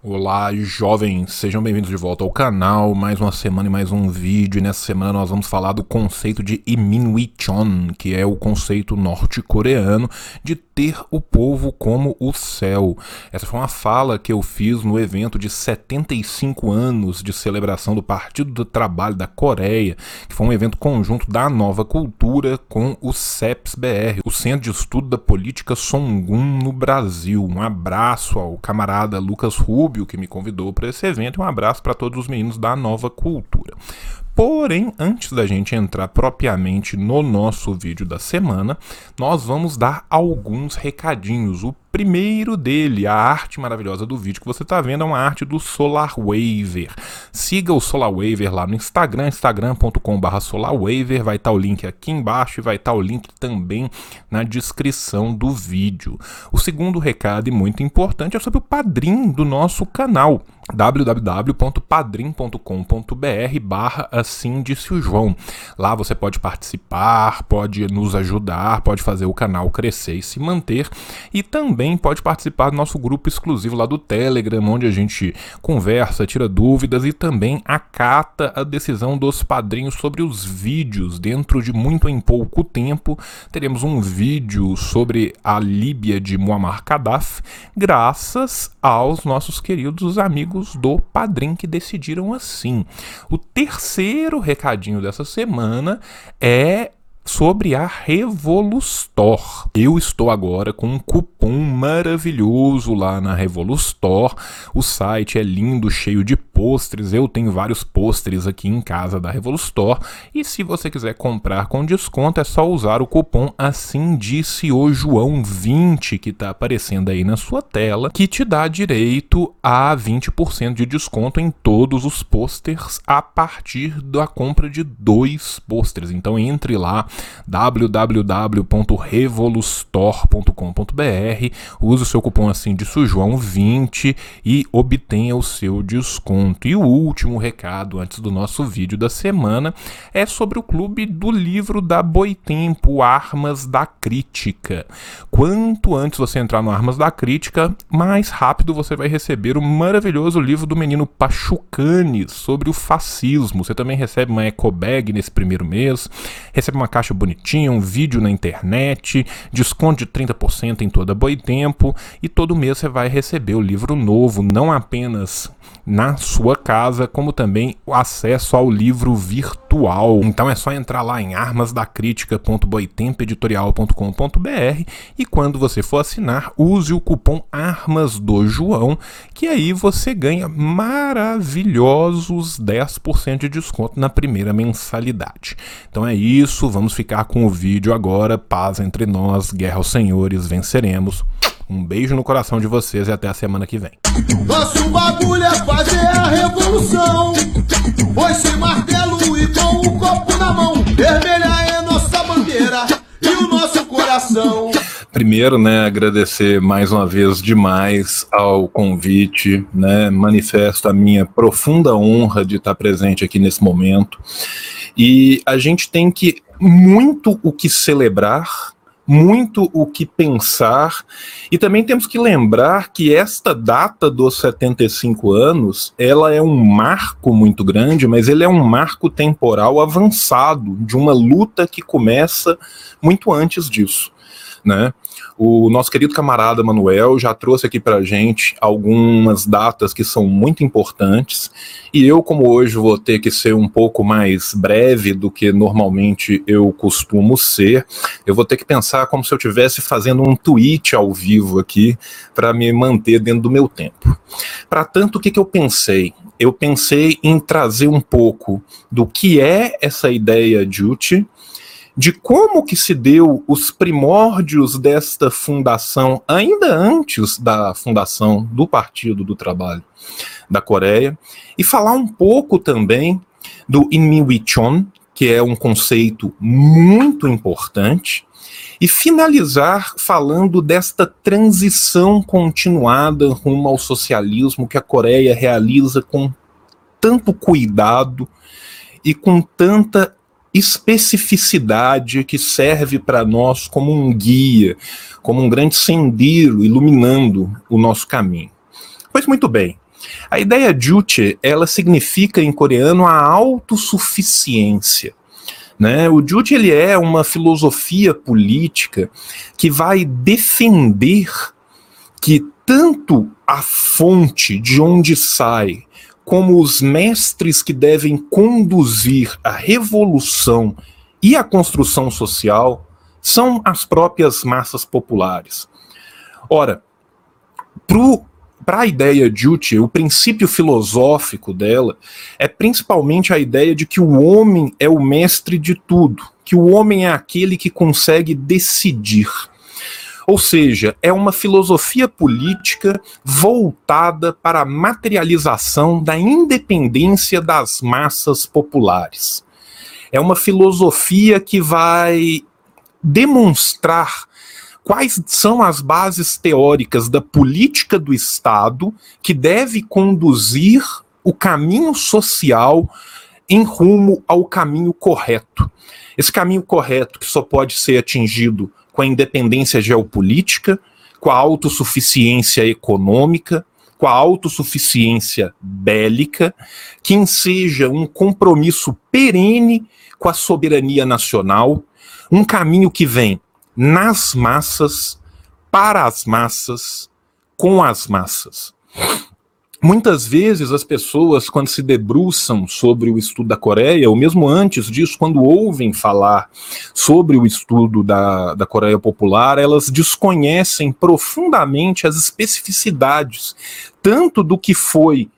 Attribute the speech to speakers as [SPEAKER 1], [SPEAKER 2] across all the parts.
[SPEAKER 1] Olá, jovens, sejam bem-vindos de volta ao canal. Mais uma semana e mais um vídeo. E nessa semana nós vamos falar do conceito de Iminwichon, que é o conceito norte-coreano de ter o povo como o céu. Essa foi uma fala que eu fiz no evento de 75 anos de celebração do Partido do Trabalho da Coreia, que foi um evento conjunto da Nova Cultura com o CEPS-BR, o Centro de Estudo da Política Songun no Brasil. Um abraço ao camarada Lucas Rubio que me convidou para esse evento, e um abraço para todos os meninos da Nova Cultura. Porém, antes da gente entrar propriamente no nosso vídeo da semana, nós vamos dar alguns recadinhos. O primeiro dele, a arte maravilhosa do vídeo que você está vendo, é uma arte do Solar Waver. Siga o Solar Waver lá no Instagram, instagram.com.br SolarWaver, vai estar tá o link aqui embaixo e vai estar tá o link também na descrição do vídeo. O segundo recado e muito importante é sobre o padrinho do nosso canal www.padrim.com.br barra assim disse o João. Lá você pode participar, pode nos ajudar, pode fazer o canal crescer e se manter e também pode participar do nosso grupo exclusivo lá do Telegram, onde a gente conversa, tira dúvidas e também acata a decisão dos padrinhos sobre os vídeos. Dentro de muito em pouco tempo, teremos um vídeo sobre a Líbia de Muammar Gaddafi, graças aos nossos queridos amigos do Padrim que decidiram assim. O terceiro recadinho dessa semana é sobre a Revolustor. Eu estou agora com um cupom maravilhoso lá na Revolustor. O site é lindo, cheio de pôsteres. Eu tenho vários pôsteres aqui em casa da Revolustor. E se você quiser comprar com desconto, é só usar o cupom Assim Disse o João 20, que está aparecendo aí na sua tela, que te dá direito a 20% de desconto em todos os pôsteres a partir da compra de dois pôsteres. Então entre lá www.revolustor.com.br, use o seu cupom assim de Sujoão 20 e obtenha o seu desconto. E o último recado antes do nosso vídeo da semana é sobre o clube do livro da Boitempo, Armas da Crítica. Quanto antes você entrar no Armas da Crítica, mais rápido você vai receber o maravilhoso livro do menino Pachucani sobre o fascismo. Você também recebe uma eco bag nesse primeiro mês, recebe uma caixa bonitinha, um vídeo na internet, desconto de 30% em toda Boitempo e todo mês você vai receber o livro novo, não apenas na sua casa, como também o acesso ao livro virtual. Então é só entrar lá em armasdacritica.boitempeditorial.com.br e quando você for assinar, use o cupom Armas do João, que aí você ganha maravilhosos 10% de desconto na primeira mensalidade. Então é isso, vamos ficar com o vídeo agora. Paz entre nós, guerra aos senhores, venceremos. Um beijo no coração de vocês e até a semana que vem.
[SPEAKER 2] Nosso bagulho é fazer a revolução. Pois sem martelo e com o copo na mão. Vermelha é nossa bandeira e o nosso coração.
[SPEAKER 1] Primeiro, né, agradecer mais uma vez demais ao convite, né, manifesto a minha profunda honra de estar presente aqui nesse momento. E a gente tem que muito o que celebrar muito o que pensar, e também temos que lembrar que esta data dos 75 anos, ela é um marco muito grande, mas ele é um marco temporal avançado de uma luta que começa muito antes disso, né? O nosso querido camarada Manuel já trouxe aqui para gente algumas datas que são muito importantes, e eu, como hoje vou ter que ser um pouco mais breve do que normalmente eu costumo ser, eu vou ter que pensar como se eu estivesse fazendo um tweet ao vivo aqui para me manter dentro do meu tempo. Para tanto, o que, que eu pensei? Eu pensei em trazer um pouco do que é essa ideia de UTI, de como que se deu os primórdios desta fundação, ainda antes da fundação do Partido do Trabalho da Coreia, e falar um pouco também do Inmiwichon, que é um conceito muito importante, e finalizar falando desta transição continuada rumo ao socialismo que a Coreia realiza com tanto cuidado e com tanta especificidade que serve para nós como um guia, como um grande sendiro iluminando o nosso caminho. Pois muito bem, A ideia Juche, ela significa em coreano a autossuficiência. Né? O Juche ele é uma filosofia política que vai defender que tanto a fonte de onde sai, como os mestres que devem conduzir a revolução e a construção social, são as próprias massas populares. Ora, para a ideia Juche, o princípio filosófico dela é principalmente a ideia de que o homem é o mestre de tudo, que o homem é aquele que consegue decidir. Ou seja, é uma filosofia política voltada para a materialização da independência das massas populares. É uma filosofia que vai demonstrar quais são as bases teóricas da política do Estado que deve conduzir o caminho social em rumo ao caminho correto. Esse caminho correto que só pode ser atingido com a independência geopolítica, com a autossuficiência econômica, com a autossuficiência bélica, que enseja um compromisso perene com a soberania nacional, um caminho que vem nas massas, para as massas, com as massas. Muitas vezes as pessoas, quando se debruçam sobre o estudo da Coreia, ou mesmo antes disso, quando ouvem falar sobre o estudo da, da Coreia Popular, elas desconhecem profundamente as especificidades, tanto do que foi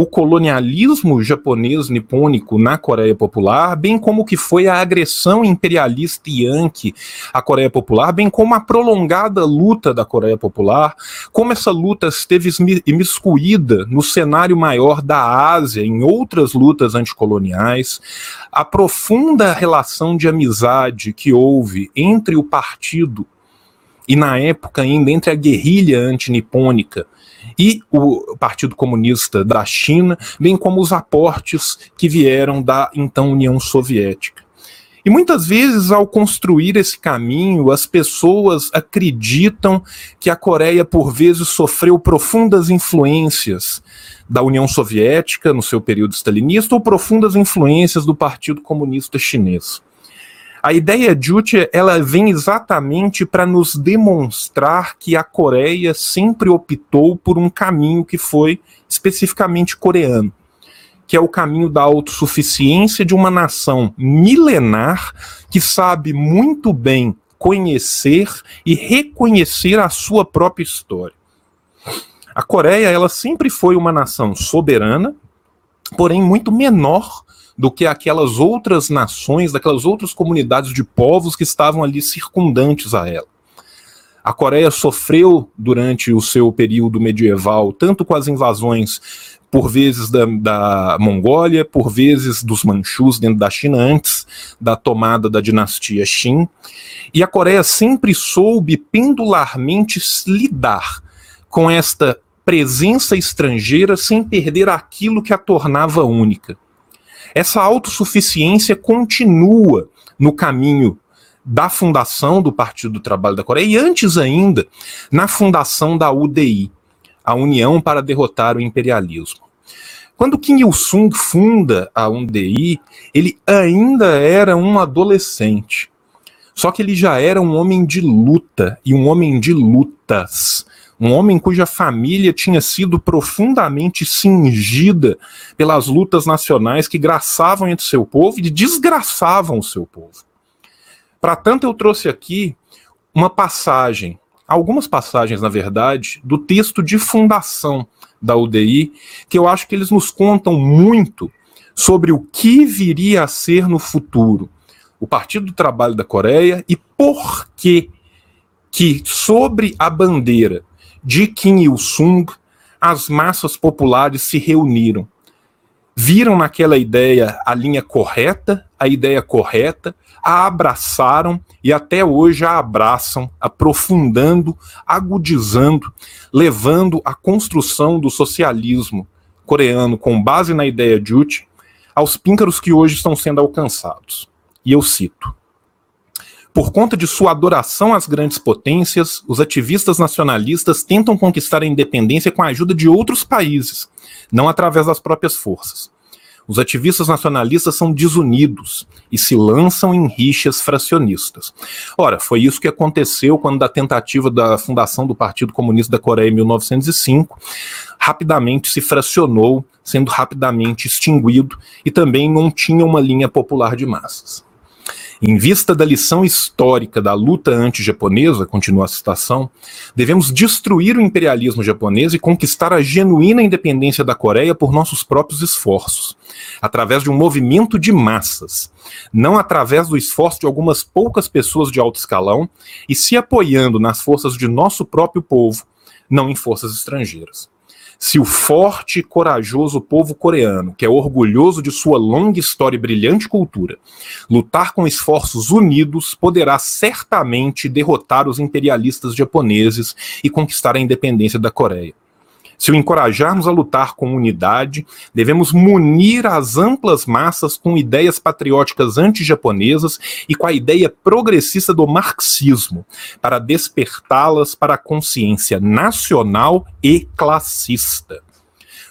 [SPEAKER 1] o colonialismo japonês nipônico na Coreia Popular, bem como que foi a agressão imperialista yankee à Coreia Popular, bem como a prolongada luta da Coreia Popular, como essa luta esteve imiscuída no cenário maior da Ásia, em outras lutas anticoloniais, a profunda relação de amizade que houve entre o partido e, na época ainda, entre a guerrilha antinipônica e o Partido Comunista da China, bem como os aportes que vieram da então União Soviética. E muitas vezes, ao construir esse caminho, as pessoas acreditam que a Coreia, por vezes, sofreu profundas influências da União Soviética no seu período stalinista ou profundas influências do Partido Comunista Chinês. A ideia Juche, ela vem exatamente para nos demonstrar que a Coreia sempre optou por um caminho que foi especificamente coreano, que é o caminho da autossuficiência de uma nação milenar que sabe muito bem conhecer e reconhecer a sua própria história. A Coreia, ela sempre foi uma nação soberana, porém muito menor do que aquelas outras nações, daquelas outras comunidades de povos que estavam ali circundantes a ela. A Coreia sofreu durante o seu período medieval, tanto com as invasões, por vezes da, da Mongólia, por vezes dos Manchus dentro da China, antes da tomada da dinastia Qin. E a Coreia sempre soube pendularmente lidar com esta presença estrangeira sem perder aquilo que a tornava única. Essa autossuficiência continua no caminho da fundação do Partido do Trabalho da Coreia e antes ainda na fundação da UDI, a União para Derrotar o Imperialismo. Quando Kim Il-sung funda a UDI, ele ainda era um adolescente. Só que ele já era um homem de luta e um homem de lutas um homem cuja família tinha sido profundamente cingida pelas lutas nacionais que graçavam entre seu povo e desgraçavam o seu povo. Para tanto, eu trouxe aqui uma passagem, algumas passagens, na verdade, do texto de fundação da UDI, que eu acho que eles nos contam muito sobre o que viria a ser no futuro o Partido do Trabalho da Coreia e por que que sobre a bandeira de Kim Il-sung, as massas populares se reuniram. Viram naquela ideia a linha correta, a ideia correta, a abraçaram e até hoje a abraçam, aprofundando, agudizando, levando a construção do socialismo coreano com base na ideia Juche aos píncaros que hoje estão sendo alcançados. E eu cito: Por conta de sua adoração às grandes potências, os ativistas nacionalistas tentam conquistar a independência com a ajuda de outros países, não através das próprias forças. Os ativistas nacionalistas são desunidos e se lançam em rixas fracionistas. Ora, foi isso que aconteceu quando da tentativa da fundação do Partido Comunista da Coreia em 1905, rapidamente se fracionou, sendo rapidamente extinguido e também não tinha uma linha popular de massas. Em vista da lição histórica da luta anti-japonesa, continua a citação, devemos destruir o imperialismo japonês e conquistar a genuína independência da Coreia por nossos próprios esforços, através de um movimento de massas, não através do esforço de algumas poucas pessoas de alto escalão e se apoiando nas forças de nosso próprio povo, não em forças estrangeiras. Se o forte e corajoso povo coreano, que é orgulhoso de sua longa história e brilhante cultura, lutar com esforços unidos, poderá certamente derrotar os imperialistas japoneses e conquistar a independência da Coreia. Se o encorajarmos a lutar com unidade, devemos munir as amplas massas com ideias patrióticas anti-japonesas e com a ideia progressista do marxismo, para despertá-las para a consciência nacional e classista.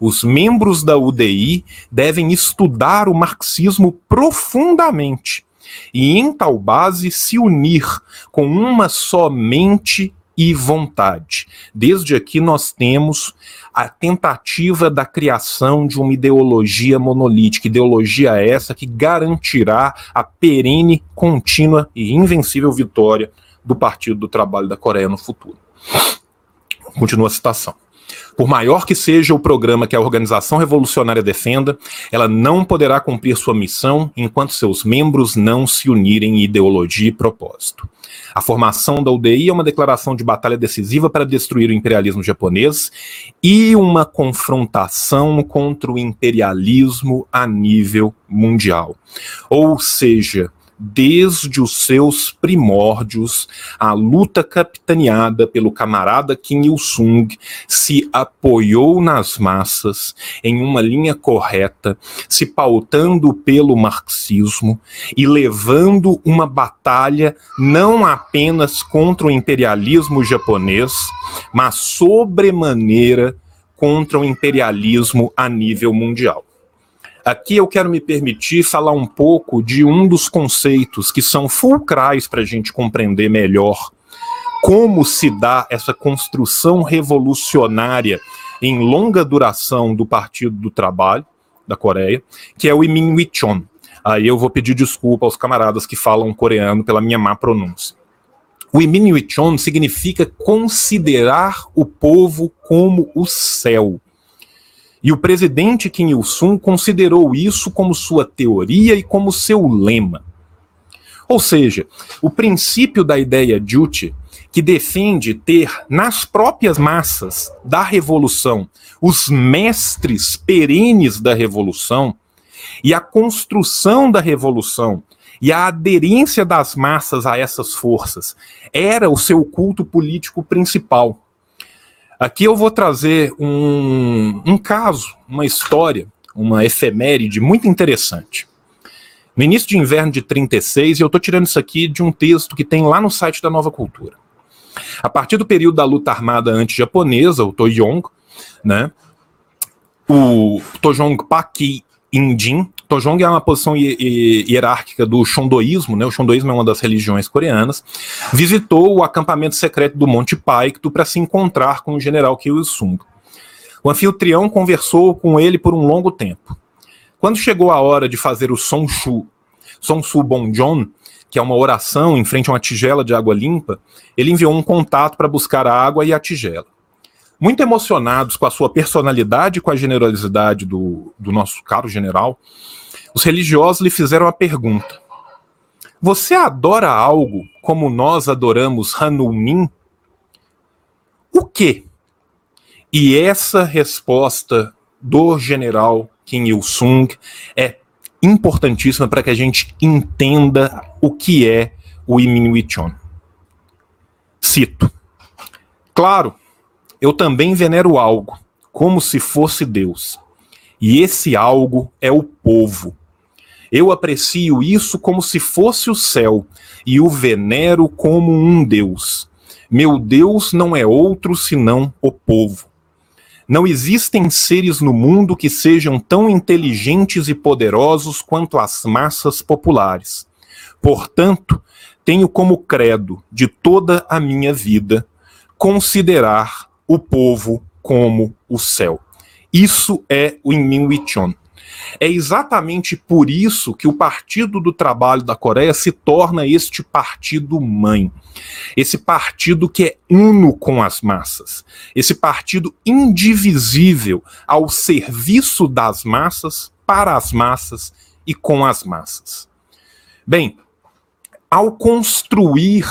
[SPEAKER 1] Os membros da UDI devem estudar o marxismo profundamente e, em tal base, se unir com uma só mente e vontade. Desde aqui nós temos a tentativa da criação de uma ideologia monolítica, ideologia essa que garantirá a perene, contínua e invencível vitória do Partido do Trabalho da Coreia no futuro. Continua a citação. Por maior que seja o programa que a organização revolucionária defenda, ela não poderá cumprir sua missão enquanto seus membros não se unirem em ideologia e propósito. A formação da UDI é uma declaração de batalha decisiva para destruir o imperialismo japonês e uma confrontação contra o imperialismo a nível mundial. Ou seja, desde os seus primórdios, a luta capitaneada pelo camarada Kim Il-sung se apoiou nas massas em uma linha correta, se pautando pelo marxismo e levando uma batalha não apenas contra o imperialismo japonês, mas sobremaneira contra o imperialismo a nível mundial. Aqui eu quero me permitir falar um pouco de um dos conceitos que são fulcrais para a gente compreender melhor como se dá essa construção revolucionária em longa duração do Partido do Trabalho da Coreia, que é o Iminwichon. Aí eu vou pedir desculpa aos camaradas que falam coreano pela minha má pronúncia. O Iminwichon significa considerar o povo como o céu. E o presidente Kim Il-sung considerou isso como sua teoria e como seu lema. Ou seja, o princípio da ideia Juche, que defende ter nas próprias massas da revolução os mestres perenes da revolução e a construção da revolução e a aderência das massas a essas forças era o seu culto político principal. Aqui eu vou trazer um, um caso, uma história, uma efeméride muito interessante. No início de inverno de 36, e eu estou tirando isso aqui de um texto que tem lá no site da Nova Cultura. A partir do período da luta armada anti-japonesa, o Toyong, né, o Tojong Paki Indin, Tojong é uma posição hierárquica do Shondoísmo, né? O Shondoísmo é uma das religiões coreanas. Visitou o acampamento secreto do Monte Paektu para se encontrar com o general Kim Il-sung. O anfitrião conversou com ele por um longo tempo. Quando chegou a hora de fazer o Sonshu, Sonshu Bonjon, que é uma oração em frente a uma tigela de água limpa, ele enviou um contato para buscar a água e a tigela. Muito emocionados com a sua personalidade e com a generosidade do, do nosso caro general, os religiosos lhe fizeram a pergunta: Você adora algo como nós adoramos Hanumin? O quê? E essa resposta do general Kim Il-sung é importantíssima para que a gente entenda o que é o Iminwichon. Cito: Claro, eu também venero algo, como se fosse Deus. E esse algo é o povo. Eu aprecio isso como se fosse o céu e o venero como um Deus. Meu Deus não é outro senão o povo. Não existem seres no mundo que sejam tão inteligentes e poderosos quanto as massas populares. Portanto, tenho como credo de toda a minha vida considerar o povo como o céu. Isso é o Inmin É exatamente por isso que o Partido do Trabalho da Coreia se torna este partido mãe. Esse partido que é uno com as massas. Esse partido indivisível ao serviço das massas, para as massas e com as massas. Bem, ao construir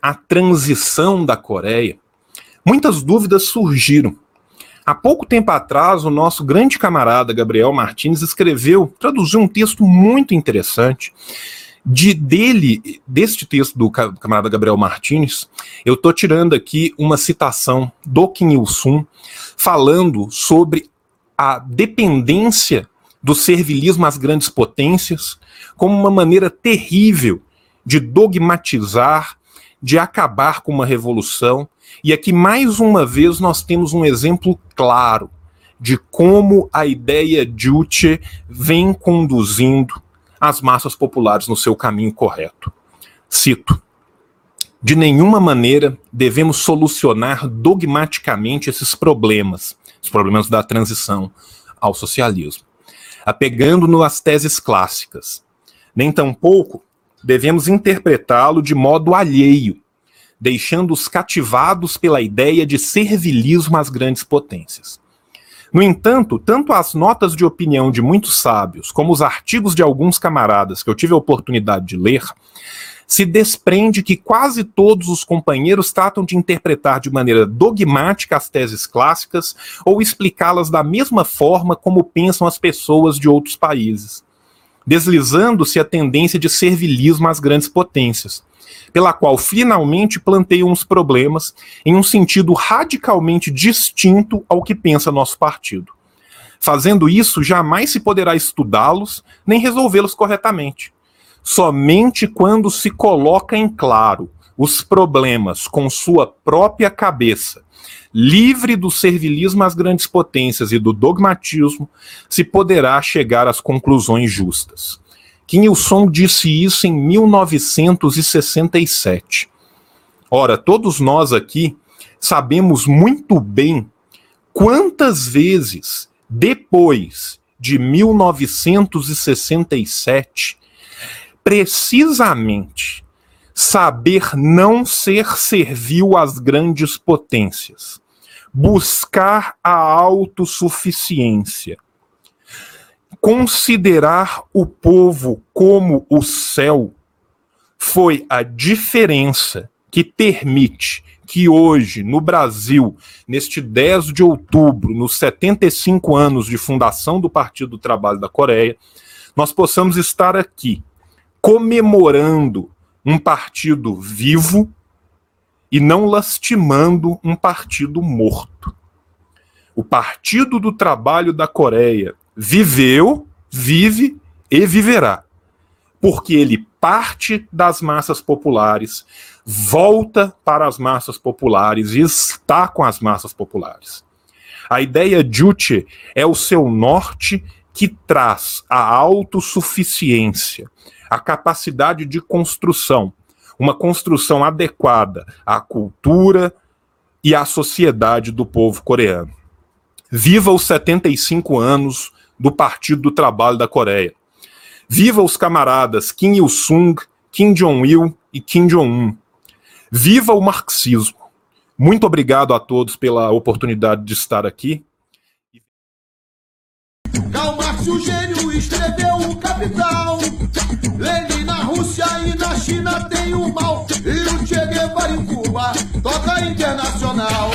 [SPEAKER 1] a transição da Coreia, muitas dúvidas surgiram. Há pouco tempo atrás, o nosso grande camarada Gabriel Martins escreveu, traduziu um texto muito interessante. De dele, deste texto do camarada Gabriel Martins, eu estou tirando aqui uma citação do Kim Il-sung, falando sobre a dependência do servilismo às grandes potências como uma maneira terrível de dogmatizar, de acabar com uma revolução e aqui, mais uma vez, nós temos um exemplo claro de como a ideia Juche vem conduzindo as massas populares no seu caminho correto. Cito: De nenhuma maneira devemos solucionar dogmaticamente esses problemas, os problemas da transição ao socialismo, apegando-nos às teses clássicas. Nem tampouco devemos interpretá-lo de modo alheio deixando-os cativados pela ideia de servilismo às grandes potências. No entanto, tanto as notas de opinião de muitos sábios, como os artigos de alguns camaradas que eu tive a oportunidade de ler, se desprende que quase todos os companheiros tratam de interpretar de maneira dogmática as teses clássicas ou explicá-las da mesma forma como pensam as pessoas de outros países, deslizando-se a tendência de servilismo às grandes potências, pela qual finalmente planteiam os problemas em um sentido radicalmente distinto ao que pensa nosso partido. Fazendo isso, jamais se poderá estudá-los nem resolvê-los corretamente. Somente quando se coloca em claro os problemas com sua própria cabeça, livre do servilismo às grandes potências e do dogmatismo, se poderá chegar às conclusões justas. Kim Il-sung disse isso em 1967. Ora, todos nós aqui sabemos muito bem quantas vezes depois de 1967, precisamente saber não ser servil às grandes potências, buscar a autossuficiência, considerar o povo como o céu foi a diferença que permite que hoje, no Brasil, neste 10 de outubro, nos 75 anos de fundação do Partido do Trabalho da Coreia, nós possamos estar aqui comemorando um partido vivo e não lastimando um partido morto. O Partido do Trabalho da Coreia viveu, vive e viverá. Porque ele parte das massas populares, volta para as massas populares e está com as massas populares. A ideia Juche é o seu norte que traz a autossuficiência, a capacidade de construção, uma construção adequada à cultura e à sociedade do povo coreano. Viva os 75 anos do Partido do Trabalho da Coreia. Viva os camaradas Kim Il-sung, Kim Jong-il e Kim Jong-un. Viva o marxismo. Muito obrigado a todos pela oportunidade de estar aqui.
[SPEAKER 2] Karl Marx, o gênio, escreveu o Capital. Lenin na Rússia e na China tem o mal. E o Che Guevara em Cuba toca internacional.